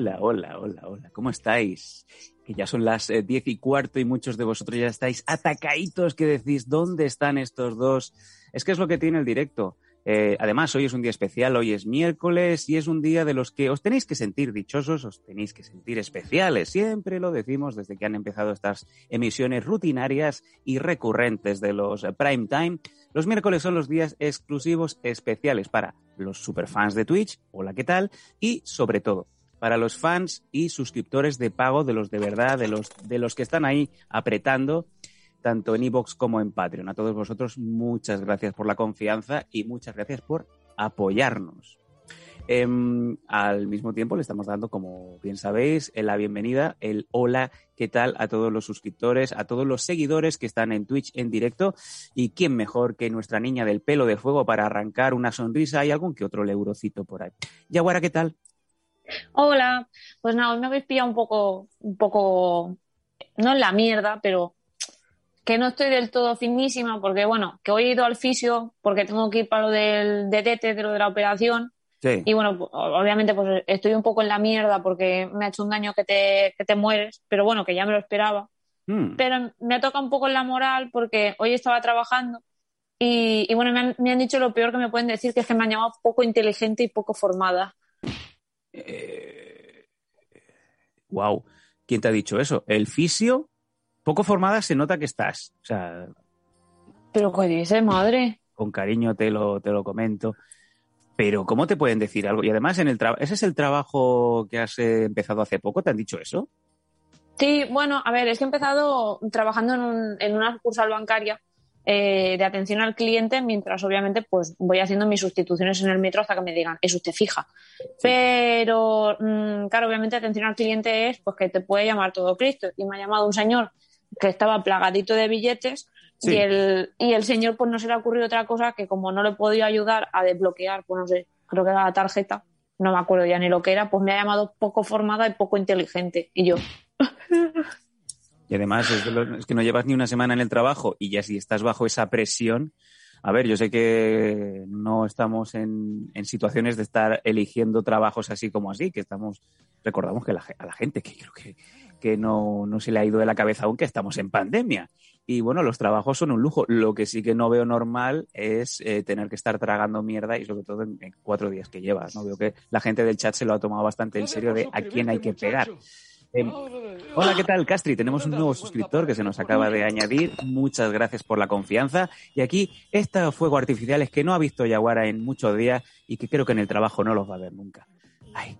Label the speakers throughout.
Speaker 1: Hola, hola, hola, hola. ¿Cómo estáis? Que ya son las eh, diez y cuarto y muchos de vosotros ya estáis atacaditos que decís, ¿dónde están estos dos? Es que es lo que tiene el directo. Eh, además, hoy es un día especial, hoy es miércoles y es un día de los que os tenéis que sentir dichosos, os tenéis que sentir especiales. Siempre lo decimos desde que han empezado estas emisiones rutinarias y recurrentes de los eh, prime time. Los miércoles son los días exclusivos especiales para los superfans de Twitch, hola, ¿qué tal? Y sobre todo, para los fans y suscriptores de pago de los de verdad, de los, de los que están ahí apretando, tanto en iVoox como en Patreon. A todos vosotros, muchas gracias por la confianza y muchas gracias por apoyarnos. Em, al mismo tiempo le estamos dando, como bien sabéis, la bienvenida, el hola, ¿qué tal? a todos los suscriptores, a todos los seguidores que están en Twitch en directo. Y quién mejor que nuestra niña del pelo de fuego para arrancar una sonrisa y algún que otro eurocito por ahí. Yaguara, ¿qué tal?
Speaker 2: Hola, pues nada, hoy me habéis pillado un poco, un poco, no en la mierda, pero que no estoy del todo finísima porque, bueno, que hoy he ido al fisio porque tengo que ir para lo del detete, de lo de la operación.
Speaker 1: Sí.
Speaker 2: Y bueno, pues, obviamente pues estoy un poco en la mierda porque me ha hecho un daño que te, que te mueres, pero bueno, que ya me lo esperaba.
Speaker 1: Mm.
Speaker 2: Pero me toca un poco en la moral porque hoy estaba trabajando y, y bueno, me han, me han dicho lo peor que me pueden decir, que es que me han llamado poco inteligente y poco formada.
Speaker 1: Eh, wow. ¿Quién te ha dicho eso? El fisio, poco formada se nota que estás. O sea,
Speaker 2: Pero ¿qué dice, madre?
Speaker 1: con cariño te lo, te lo comento. Pero ¿cómo te pueden decir algo? Y además, en el ¿ese es el trabajo que has eh, empezado hace poco? ¿Te han dicho eso?
Speaker 2: Sí, bueno, a ver, es que he empezado trabajando en, un- en una sucursal bancaria eh, de atención al cliente, mientras obviamente pues voy haciendo mis sustituciones en el metro hasta que me digan, es usted fija. Pero, mm, claro, obviamente atención al cliente es pues que te puede llamar todo Cristo. Y me ha llamado un señor que estaba plagadito de billetes
Speaker 1: Sí.
Speaker 2: y, el, y el señor pues no se le ha ocurrido otra cosa que como no le he podido ayudar a desbloquear, pues no sé, creo que era la tarjeta, no me acuerdo ya ni lo que era, pues me ha llamado poco formada y poco inteligente. Y yo,
Speaker 1: Y además es, de los- es que no llevas ni una semana en el trabajo y ya si estás bajo esa presión, a ver, yo sé que no estamos en, en situaciones de estar eligiendo trabajos así como así, que estamos, recordamos que la a la gente que creo que, que no, no se le ha ido de la cabeza aún que estamos en pandemia. Y bueno, los trabajos son un lujo. Lo que sí que no veo normal es eh, tener que estar tragando mierda y sobre todo en, en cuatro días que llevas. ¿no? Veo que la gente del chat se lo ha tomado bastante en serio de a quién hay que pegar. Em, hola, ¿qué tal, Castri? Tenemos un nuevo suscriptor que se nos acaba de añadir. Muchas gracias por la confianza. Y aquí, estos fuegos artificiales que no ha visto Yaguara en muchos días y que creo que en el trabajo no los va a ver nunca. Ay,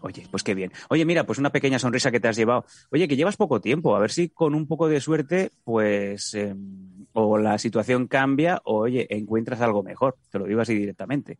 Speaker 1: oye, pues qué bien. Oye, mira, pues una pequeña sonrisa que te has llevado. Oye, que llevas poco tiempo. A ver si con un poco de suerte, pues, em, o la situación cambia o, oye, encuentras algo mejor. Te lo digo así directamente.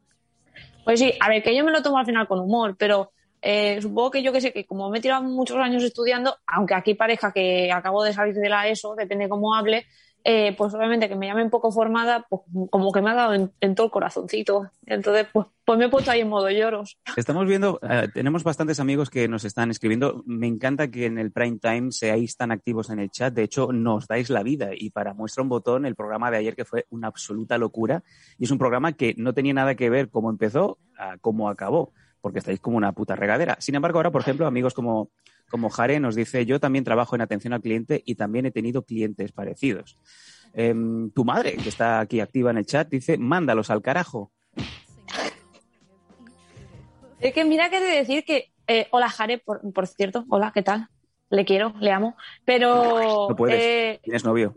Speaker 2: Pues sí, a ver, que yo me lo tomo al final con humor, pero eh, supongo que yo que sé, que como me he tirado muchos años estudiando, aunque aquí parezca que acabo de salir de la ESO, depende cómo hable, eh, pues obviamente que me llamen poco formada, pues como que me ha dado en, todo el corazoncito. Entonces, pues, pues me he puesto ahí en modo lloros.
Speaker 1: Estamos viendo, eh, tenemos bastantes amigos que nos están escribiendo. Me encanta que en el prime time seáis tan activos en el chat. De hecho, nos dais la vida. Y para muestra un botón, el programa de ayer que fue una absoluta locura. Y es un programa que no tenía nada que ver cómo empezó a cómo acabó, porque estáis como una puta regadera. Sin embargo, ahora, por ejemplo, amigos como, como Jare nos dice, yo también trabajo en atención al cliente y también he tenido clientes parecidos. Em, tu madre, que está aquí activa en el chat, dice, mándalos al carajo.
Speaker 2: Es que mira que de decir que, eh, hola Jare, por, por, cierto, hola, ¿qué tal? Le quiero, le amo, pero...
Speaker 1: No puedes, eh, tienes novio.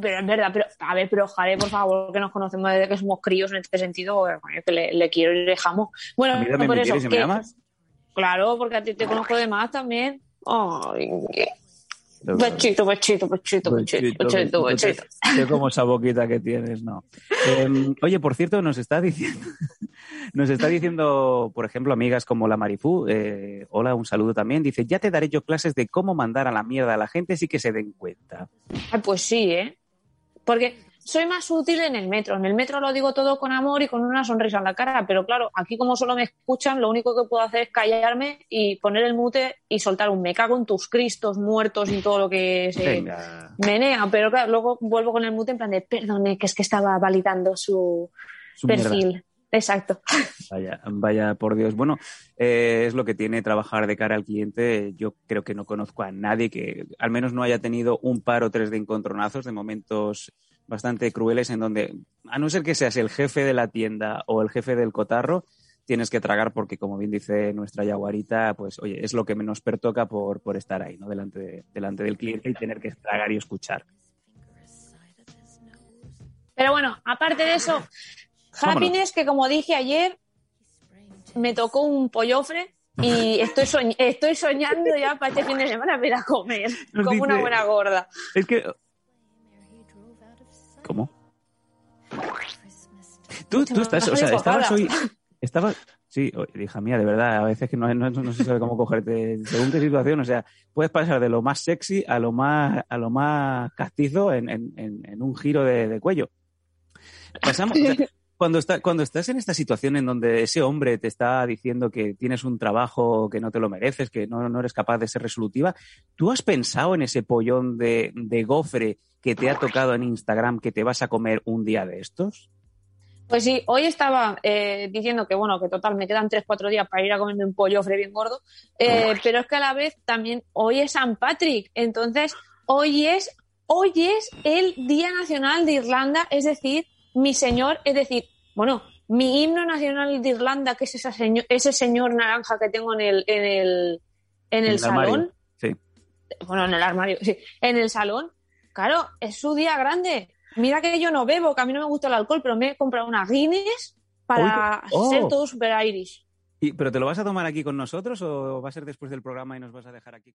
Speaker 2: Pero es verdad, pero a ver, pero Jare, por favor, que nos conocemos desde que somos críos en este sentido, que le, le quiero y le amo. Bueno,
Speaker 1: ¿A mí
Speaker 2: por
Speaker 1: me
Speaker 2: eso,
Speaker 1: quieres me amas?
Speaker 2: Claro, porque a ti te conozco de más también. Ay, Pechito, pechito, pechito, pechito, pechito, pechito.
Speaker 1: Sé como esa boquita que tienes, no. Eh, oye, por cierto, nos está diciendo, nos está diciendo, por ejemplo, amigas como la Marifú, eh, hola, un saludo también, dice, ya te daré yo clases de cómo mandar a la mierda a la gente sí que se den cuenta.
Speaker 2: Ay, pues sí, ¿eh? Porque soy más útil en el metro. En el metro lo digo todo con amor y con una sonrisa en la cara, pero claro, aquí como solo me escuchan, lo único que puedo hacer es callarme y poner el mute y soltar un me cago en tus cristos muertos y todo lo que se
Speaker 1: Venga.
Speaker 2: menea. Pero claro, luego vuelvo con el mute en plan de, perdone, que es que estaba validando su,
Speaker 1: Su mierda.
Speaker 2: Exacto.
Speaker 1: Vaya, vaya por Dios. Bueno, eh, es lo que tiene trabajar de cara al cliente. Yo creo que no conozco a nadie que al menos no haya tenido un par o tres de encontronazos, de momentos bastante crueles en donde, a no ser que seas el jefe de la tienda o el jefe del cotarro, tienes que tragar porque, como bien dice nuestra yaguarita, pues oye, es lo que menos pertoca por, por estar ahí, ¿no? Delante, de- delante del cliente y tener que tragar y escuchar.
Speaker 2: Pero bueno, aparte de eso, happiness, que como dije ayer, me tocó un pollofre y estoy, soñ- estoy soñando ya para este fin de semana para comer,
Speaker 1: Nos
Speaker 2: como una buena gorda.
Speaker 1: Es que... ¿Cómo? Tú, tú estás, o sea, estabas hoy... Estabas... Sí, hija mía, de verdad, a veces que no, no, no se sabe cómo cogerte según qué situación, o sea, puedes pasar de lo más sexy a lo más, a lo más castizo en, en, en- en un giro de, de cuello. Pasamos, o sea, cuando, está, cuando estás en esta situación en donde ese hombre te está diciendo que tienes un trabajo que no te lo mereces, que no, no eres capaz de ser resolutiva, ¿tú has pensado en ese pollón de, de gofre que te ha tocado en Instagram que te vas a comer un día de estos?
Speaker 2: Pues sí, hoy estaba eh, diciendo que bueno, que total me quedan 3-4 días para ir a comerme un pollofre bien gordo, eh, pero es que a la vez también hoy es San Patrick, entonces hoy es, hoy es el Día Nacional de Irlanda, es decir, mi señor, es decir, bueno, mi himno nacional de Irlanda, que es esa ese señor naranja que tengo en el, en el, en el, salón,
Speaker 1: Sí.
Speaker 2: bueno, en el armario, sí, en el salón, claro, es su día grande. Mira que yo no bebo, que a mí no me gusta el alcohol, pero me he comprado una Guinness para
Speaker 1: oh.
Speaker 2: ser todo super Irish.
Speaker 1: Y- ¿Pero te lo vas a tomar aquí con nosotros o va a ser después del programa y nos vas a dejar aquí?